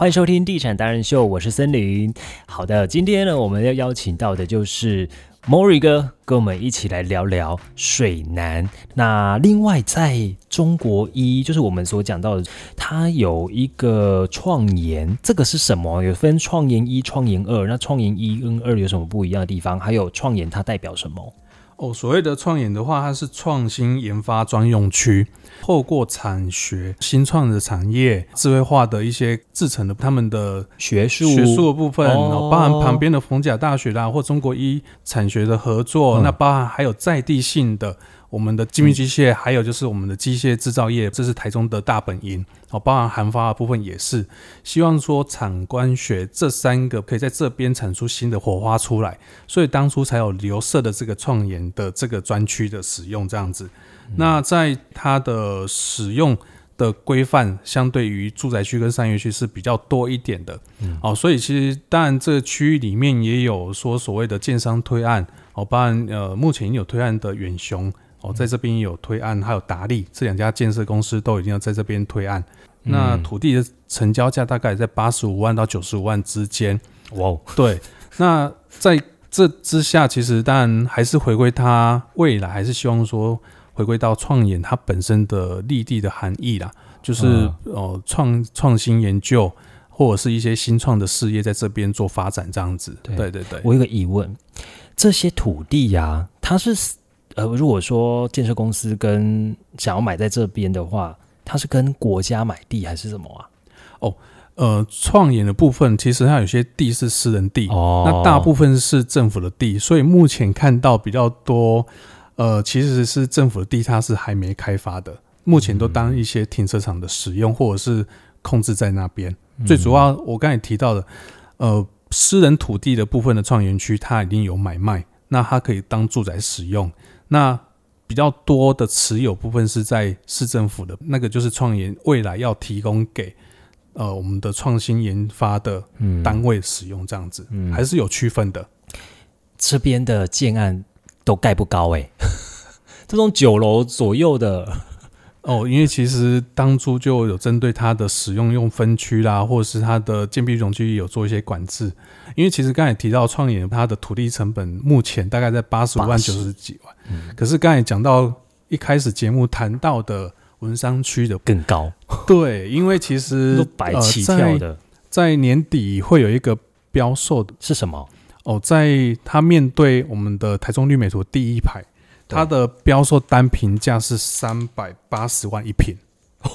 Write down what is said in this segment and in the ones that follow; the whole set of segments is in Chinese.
欢迎收听《地产达人秀》，我是森林。好的，今天呢，我们要邀请到的就是莫瑞哥，跟我们一起来聊聊水南。那另外，在中国一，就是我们所讲到的，它有一个创研，这个是什么？有分创研一、创研二。那创研一跟二有什么不一样的地方？还有创研它代表什么？哦，所谓的创研的话，它是创新研发专用区，透过产学、新创的产业、智慧化的一些制成的他们的学术学术的部分，包含旁边的逢甲大学啦，或中国一产学的合作，那包含还有在地性的。我们的精密机械，还有就是我们的机械制造业，这是台中的大本营哦。包含韩发的部分也是，希望说产官学这三个可以在这边产出新的火花出来，所以当初才有留社的这个创研的这个专区的使用这样子。那在它的使用的规范，相对于住宅区跟商业区是比较多一点的嗯哦。所以其实当然这个区域里面也有说所谓的建商推案哦，包含呃目前有推案的远雄。哦，在这边有推案，还有达利这两家建设公司都已经要在这边推案。那土地的成交价大概在八十五万到九十五万之间。哇，对。那在这之下，其实当然还是回归它未来，还是希望说回归到创研它本身的立地的含义啦，就是哦创创新研究或者是一些新创的事业在这边做发展这样子。对对对。我有个疑问，这些土地呀，它是？呃，如果说建设公司跟想要买在这边的话，它是跟国家买地还是什么啊？哦，呃，创研的部分其实它有些地是私人地，哦，那大部分是政府的地，所以目前看到比较多，呃，其实是政府的地，它是还没开发的，目前都当一些停车场的使用，或者是控制在那边。最主要我刚才提到的，呃，私人土地的部分的创园区，它已经有买卖，那它可以当住宅使用。那比较多的持有部分是在市政府的那个，就是创研未来要提供给呃我们的创新研发的单位使用，这样子还是有区分的。这边的建案都盖不高哎，这种九楼左右的。哦，因为其实当初就有针对它的使用用分区啦，或者是它的建蔽容区有做一些管制。因为其实刚才提到创业，它的土地成本目前大概在八十五万九十几万，可是刚才讲到一开始节目谈到的文商区的更高。对，因为其实 百起跳的，在年底会有一个标售的是什么？哦，在它面对我们的台中绿美图第一排。它的标售单平价是三百八十万一平，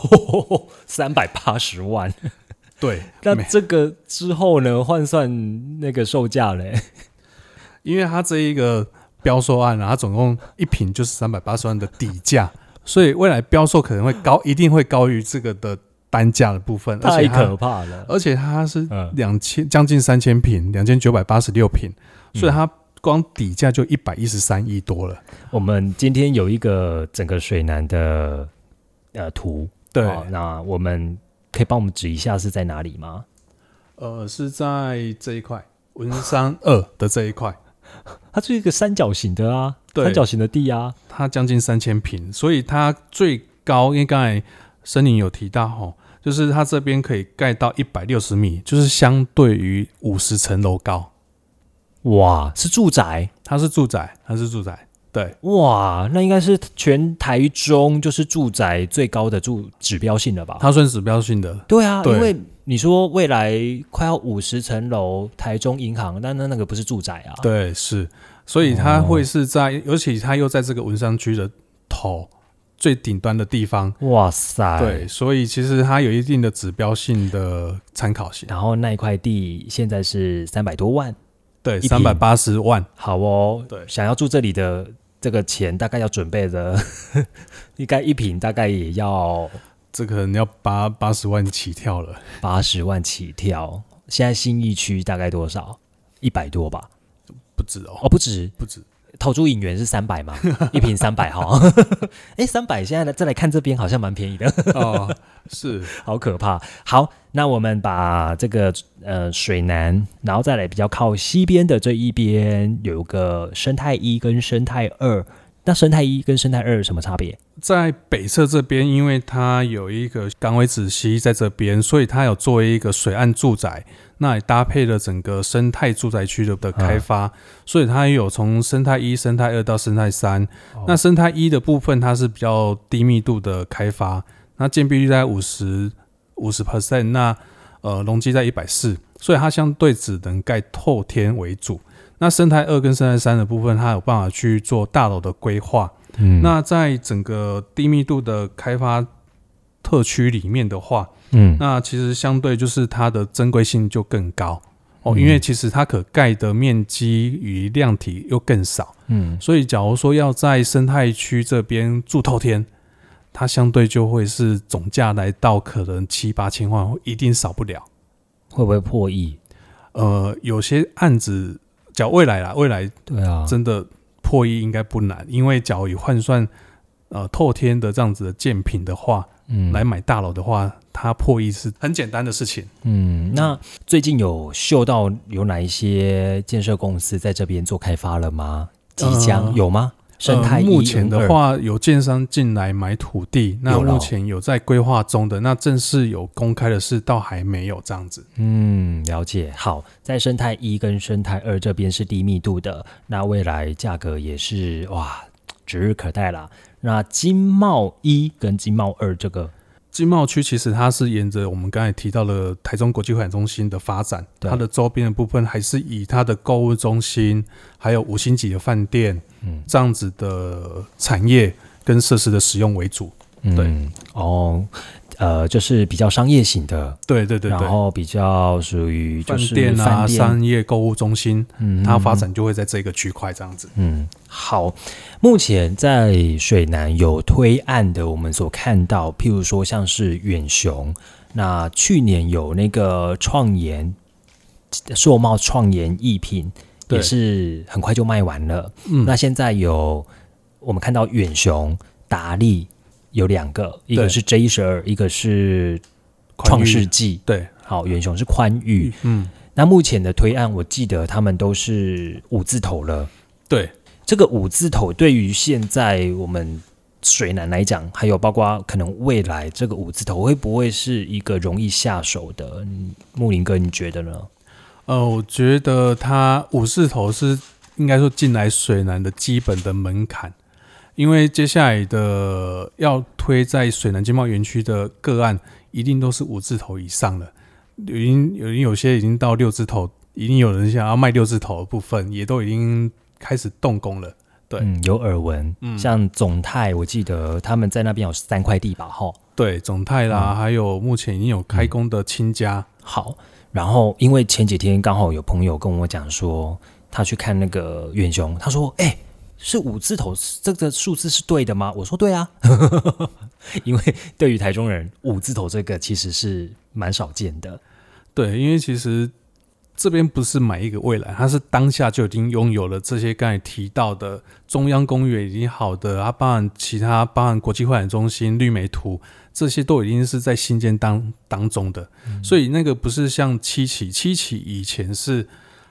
三百八十万。对，那这个之后呢，换算那个售价嘞？因为它这一个标售案啊，它总共一平就是三百八十万的底价，所以未来标售可能会高，一定会高于这个的单价的部分。太可怕了！而且它是两千将近三千平，两千九百八十六平，所以它。光底价就一百一十三亿多了。我们今天有一个整个水南的呃图，对，那我们可以帮我们指一下是在哪里吗？呃，是在这一块文山二的这一块，它是一个三角形的啊，三角形的地啊，它将近三千平，所以它最高，因为刚才森林有提到哈，就是它这边可以盖到一百六十米，就是相对于五十层楼高。哇，是住宅，它是住宅，它是住宅，对，哇，那应该是全台中就是住宅最高的住指标性的吧？它算指标性的，对啊，因为你说未来快要五十层楼，台中银行，但那那个不是住宅啊？对，是，所以它会是在，尤其它又在这个文山区的头最顶端的地方，哇塞，对，所以其实它有一定的指标性的参考性。然后那一块地现在是三百多万。对，三百八十万，好哦。对，想要住这里的这个钱，大概要准备的，应该一平大概也要，这可能要八八十万起跳了。八十万起跳，现在新义区大概多少？一百多吧？不止哦，哦，不止，不止。投注引援是三百嘛？一瓶三百哈，哎，三百现在再来看这边好像蛮便宜的哦，是，好可怕。好，那我们把这个呃水南，然后再来比较靠西边的这一边有个生态一跟生态二，那生态一跟生态二有什么差别？在北侧这边，因为它有一个港尾子溪在这边，所以它有作为一个水岸住宅，那也搭配了整个生态住宅区的的开发，所以它也有从生态一、生态二到生态三。那生态一的部分，它是比较低密度的开发，那建蔽率在五十五十 percent，那呃容积在一百四，所以它相对只能盖透天为主。那生态二跟生态三的部分，它有办法去做大楼的规划。嗯，那在整个低密度的开发特区里面的话，嗯，那其实相对就是它的珍贵性就更高哦，因为其实它可盖的面积与量体又更少。嗯，所以假如说要在生态区这边住透天，它相对就会是总价来到可能七八千万，一定少不了。会不会破亿？呃，有些案子。讲未来啦，未来对啊，真的破亿应该不难，因为假如以换算呃透天的这样子的建品的话，嗯，来买大楼的话，它破亿是很简单的事情。嗯，那最近有嗅到有哪一些建设公司在这边做开发了吗？即将有吗？生态目前的话，有建商进来买土地，那目前有在规划中的，那正式有公开的是倒还没有这样子。嗯，了解。好，在生态一跟生态二这边是低密度的，那未来价格也是哇，指日可待啦。那金茂一跟金茂二这个。金茂区其实它是沿着我们刚才提到的台中国际会展中心的发展，它的周边的部分还是以它的购物中心，还有五星级的饭店，嗯，这样子的产业跟设施的使用为主。对，哦。呃，就是比较商业型的，对对对，然后比较属于饭店啊、商业购物中心，嗯，它发展就会在这个区块这样子。嗯，好，目前在水南有推案的，我们所看到，譬如说像是远雄，那去年有那个创研硕茂创研艺品，也是很快就卖完了。嗯，那现在有我们看到远雄达利。有两个，一个是 J 十二，一个是创世纪。对，好，元雄是宽裕。嗯，那目前的推案，我记得他们都是五字头了。对，这个五字头对于现在我们水南来讲，还有包括可能未来这个五字头会不会是一个容易下手的？木林哥，你觉得呢？呃，我觉得他五字头是应该说进来水南的基本的门槛。因为接下来的要推在水南经贸园区的个案，一定都是五字头以上的，已经有有些已经到六字头，已经有人想要卖六字头的部分，也都已经开始动工了。对，有耳闻，像总泰，我记得他们在那边有三块地吧？哈，对，总泰啦，还有目前已经有开工的亲家。好，然后因为前几天刚好有朋友跟我讲说，他去看那个远雄，他说，哎。是五字头，这个数字是对的吗？我说对啊，因为对于台中人，五字头这个其实是蛮少见的。对，因为其实这边不是买一个未来，它是当下就已经拥有了这些刚才提到的中央公园已经好的啊，包含其他包含国际会展中心、绿美图这些都已经是在新建当当中的，所以那个不是像七期，七期以前是。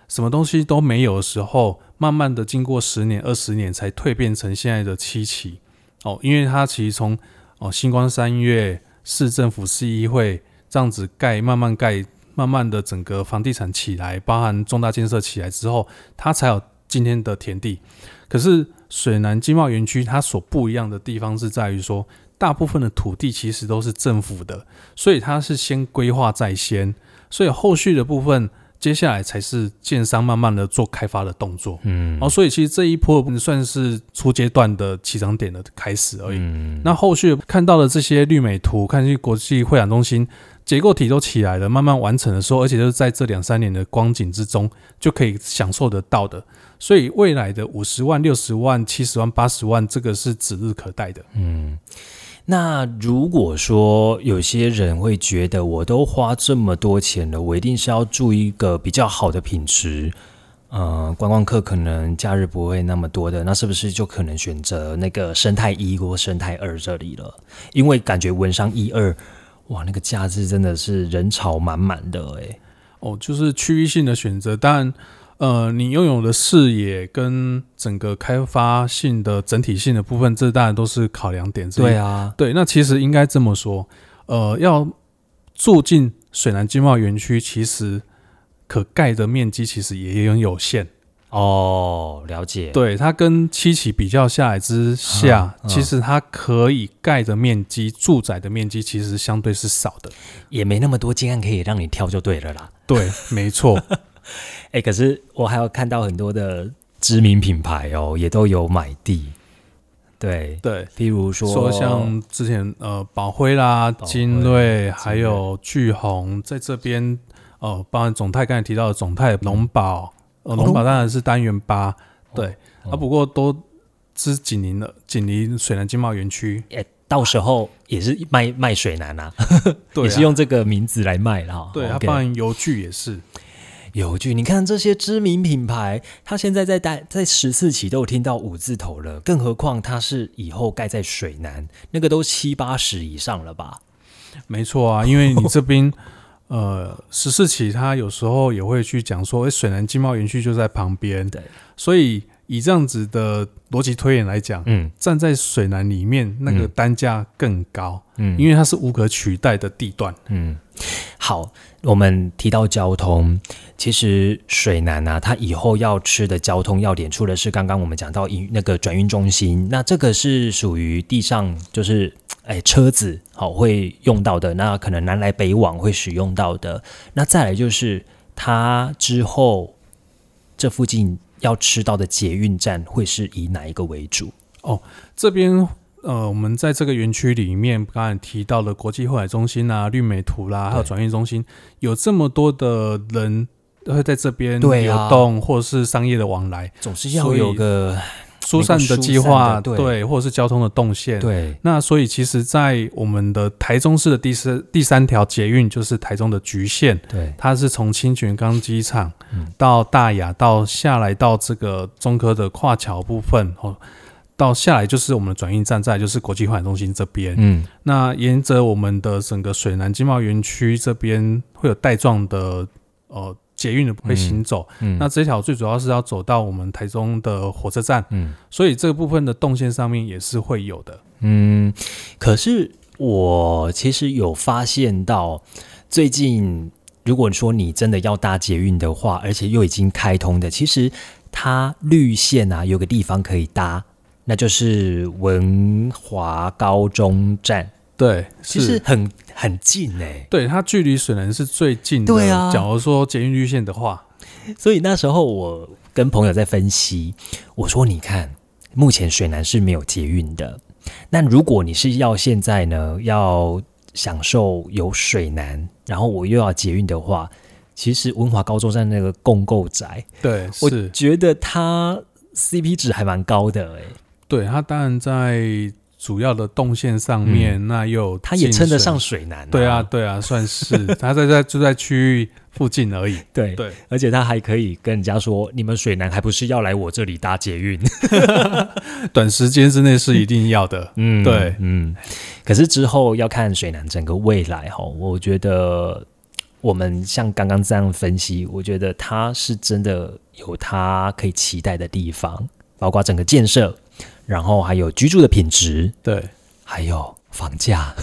什么东西都没有的时候，慢慢的经过十年、二十年才蜕变成现在的七期哦，因为它其实从哦星光三月、市政府、市议会这样子盖，慢慢盖，慢慢的整个房地产起来，包含重大建设起来之后，它才有今天的田地。可是水南经贸园区它所不一样的地方是在于说，大部分的土地其实都是政府的，所以它是先规划在先，所以后续的部分。接下来才是建商慢慢的做开发的动作，嗯，哦，所以其实这一波算是初阶段的起涨点的开始而已。那后续看到的这些绿美图，看去国际会展中心结构体都起来了，慢慢完成的时候，而且就是在这两三年的光景之中就可以享受得到的。所以未来的五十万、六十万、七十万、八十万，这个是指日可待的。嗯。那如果说有些人会觉得，我都花这么多钱了，我一定是要住一个比较好的品质，呃，观光客可能假日不会那么多的，那是不是就可能选择那个生态一或生态二这里了？因为感觉文商一二，哇，那个假日真的是人潮满满的，哎，哦，就是区域性的选择，但。呃，你拥有的视野跟整个开发性的整体性的部分，这当然都是考量点之一。对啊，对，那其实应该这么说，呃，要住进水南经贸园区，其实可盖的面积其实也很有限。哦，了解。对，它跟七期比较下来之下，嗯嗯其实它可以盖的面积，住宅的面积其实相对是少的。也没那么多建案可以让你挑就对了啦。对，没错。哎，可是我还有看到很多的知名品牌哦，也都有买地。对，对，譬如说，说像之前呃宝辉啦、金瑞，还有巨红，在这边呃，包含总泰刚才提到的总泰、龙宝，呃，哦农宝当然是单元八，对，哦啊，不过都是紧邻的，紧邻水南经贸园区，哎，到时候也是卖卖水南啊，对啊，也是用这个名字来卖啦。对，它 OK 包含邮具也是，有句，你看这些知名品牌，它现在在单在十四期都有听到五字头了，更何况它是以后盖在水南，那个都七八十以上了吧？没错啊，因为你这边呃十四期，它有时候也会去讲说，哎，水南经贸园区就在旁边，对，所以以这样子的逻辑推演来讲，嗯。站在水南里面，那个嗯。单价更高，嗯，因为它是无可取代的地段。嗯，好，我们提到交通，其实水南啊，它以后要吃的交通要点，除了是刚刚我们讲到运那个转运中心，那这个是属于地上就是哎车子好会用到的，那可能南来北往会使用到的，那再来就是它之后这附近要吃到的捷运站会是以哪一个为主？哦这边呃，我们在这个园区里面，刚才提到的国际后海中心啊、绿美图啦，还有对转运中心，有这么多的人会在这边流动，或者是商业的往来，总是要有个疏散的计疏划，对或者是交通的动线。对。那所以，其实，在我们的台中市的第三第三条捷运，就是台中的局限，对。它是从清泉岗机场嗯。到大雅，到下来到这个中科的跨桥部分哦，到下来就是我们的转运站，再就是国际会展中心这边。嗯那沿着我们的整个水南经贸园区这边会有带状的呃捷运的会行走。嗯那这条最主要是要走到我们台中的火车站，嗯。所以这个部分的动线上面也是会有的。嗯，可是我其实有发现到，最近如果说你真的要搭捷运的话，而且又已经开通的，其实它绿线啊有个地方可以搭，那就是文华高中站，对，其是。实很很近哎、对它距离水南是最近的。对啊。假如说捷运绿线的话，所以那时候我跟朋友在分析，我说你看，目前水南是没有捷运的，那如果你是要现在呢要享受有水南，然后我又要捷运的话，其实文华高中站那个共购宅，对，我是，觉得它 CP 值还蛮高的哎、对他当然在主要的动线上面，那又有嗯它也称得上水南、对啊，，对啊，算是他在在就在区域附近而已。对对，而且他还可以跟人家说，你们水南还不是要来我这里搭捷运？短时间之内是一定要的。嗯，对嗯。可是之后要看水南整个未来哈，我觉得我们像刚刚这样分析，我觉得它是真的有它可以期待的地方，包括整个建设，然后还有居住的品质，对，还有房价，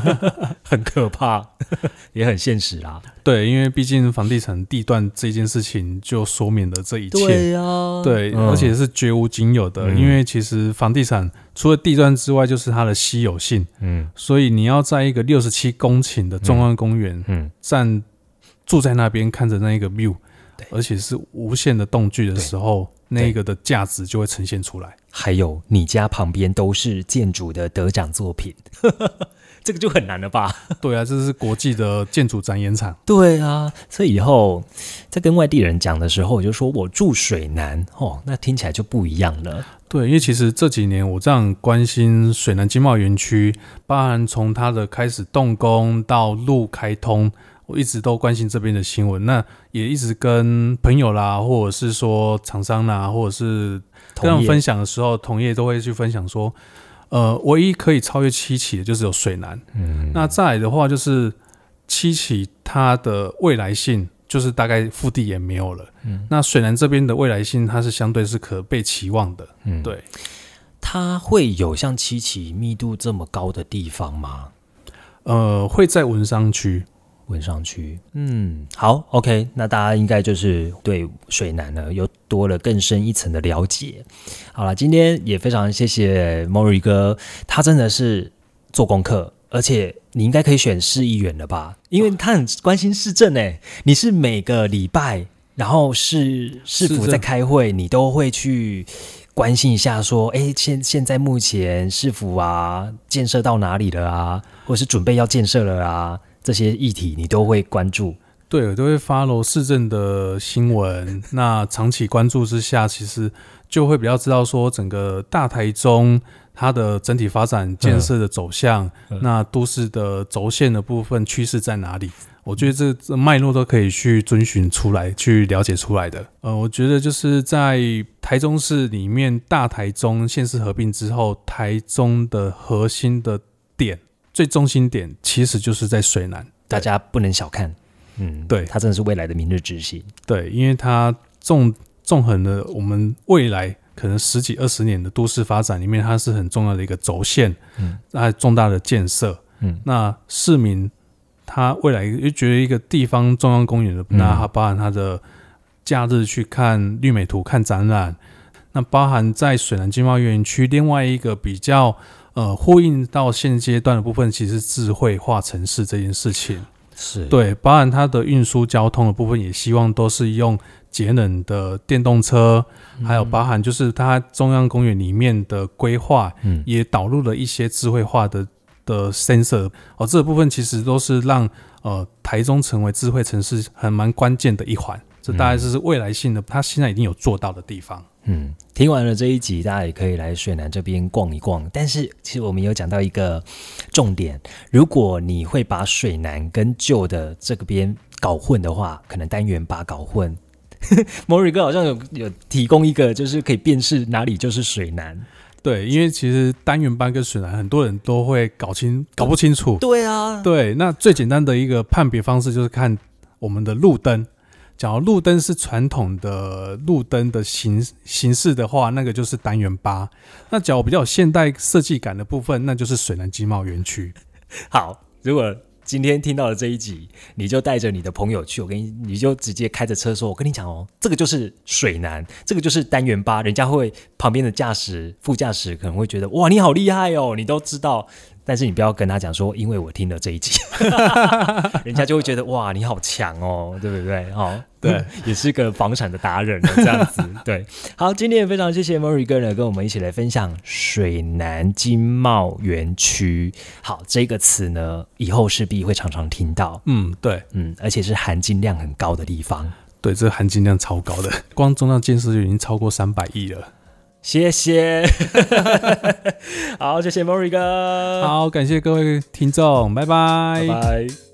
很可怕，也很现实啦。对，因为毕竟房地产地段这件事情就说明了这一切。呀、对，嗯。而且是绝无仅有的，嗯。因为其实房地产除了地段之外，就是它的稀有性，嗯。所以你要在一个六十七公顷的中央公园嗯，站住在那边，看着那一个 view，对。而且是无限的动距的时候，那个的价值就会呈现出来。还有你家旁边都是建筑的得奖作品，这个就很难了吧？对啊，这是国际的建筑展演场。对啊，所以以后在跟外地人讲的时候，我就说我住水南哦，那听起来就不一样了。对，因为其实这几年我这样关心水南经贸园区，包含从它的开始动工到路开通，我一直都关心这边的新闻。那也一直跟朋友啦，或者是说厂商啦，或者是跟他同业们分享的时候，同业都会去分享说，呃，唯一可以超越七期的就是有水南。嗯，那再来的话，就是七期它的未来性就是大概腹地也没有了。嗯，那水南这边的未来性，它是相对是可被期望的。嗯，对。它会有像七期密度这么高的地方吗？呃，会在文商区。文商区，嗯，好，OK，那大家应该就是对水南呢又多了更深一层的了解。好了，今天也非常谢谢 Mori 哥，他真的是做功课，而且你应该可以选市议员了吧？因为他很关心市政诶。你是每个礼拜，然后市市府在开会，你都会去。关心一下，说，哎，现现在目前市府啊，建设到哪里了啊？或者是准备要建设了啊？这些议题你都会关注？对，我都会发罗市政的新闻。那长期关注之下，其实就会比较知道说，整个大台中它的整体发展建设的走向，那都市的轴线的部分趋势在哪里？我觉得这这脉络都可以去遵循出来，去了解出来的。呃，我觉得就是在台中市里面，大台中县市合并之后，台中的核心的点、最中心点，其实就是在水南，大家不能小看。嗯，对，它真的是未来的明日之星。对，因为它纵纵横的我们未来可能十几二十年的都市发展里面，它是很重要的一个轴线。嗯，那重大的建设。嗯，那市民。他未来又觉得一个地方中央公园的，那它包含它的假日去看绿美图、看展览，那包含在水南经贸园区另外一个比较呃呼应到现阶段的部分，其实智慧化城市这件事情。是。对，包含它的运输交通的部分，也希望都是用节能的电动车，还有包含就是它中央公园里面的规划，嗯，也导入了一些智慧化的。的 sensor 哦，这个部分其实都是让呃台中成为智慧城市很蛮关键的一环，这大概就是未来性的，他现在已经有做到的地方。嗯，听完了这一集，大家也可以来水南这边逛一逛。但是其实我们有讲到一个重点，如果你会把水南跟旧的这个边搞混的话，可能单元把搞混。莫瑞哥好像有有提供一个，就是可以辨识哪里就是水南。对，因为其实单元班跟水南很多人都会搞清搞不清楚。对啊，对，那最简单的一个判别方式就是看我们的路灯。假如路灯是传统的路灯的形形式的话，那个就是单元八。那假如比较有现代设计感的部分，那就是水南经贸园区。好，如果。今天听到了这一集，你就带着你的朋友去，我跟你，你就直接开着车说：“我跟你讲哦，这个就是水南，这个就是单元八。”人家会旁边的驾驶、副驾驶可能会觉得：“哇，你好厉害哦，你都知道。”但是你不要跟他讲说，因为我听了这一集，人家就会觉得哇，你好强哦，对不对？哦，对，也是个房产的达人这样子。对，好，今天也非常谢谢 Mori 哥呢，跟我们一起来分享水南经贸园区。好，这个词呢，以后势必会常常听到。嗯，对，嗯，而且是含金量很高的地方。对，这含金量超高的，光中央建设就已经超过三百亿了。谢谢，好，谢谢 Mori 哥，好，感谢各位听众，拜拜，拜拜。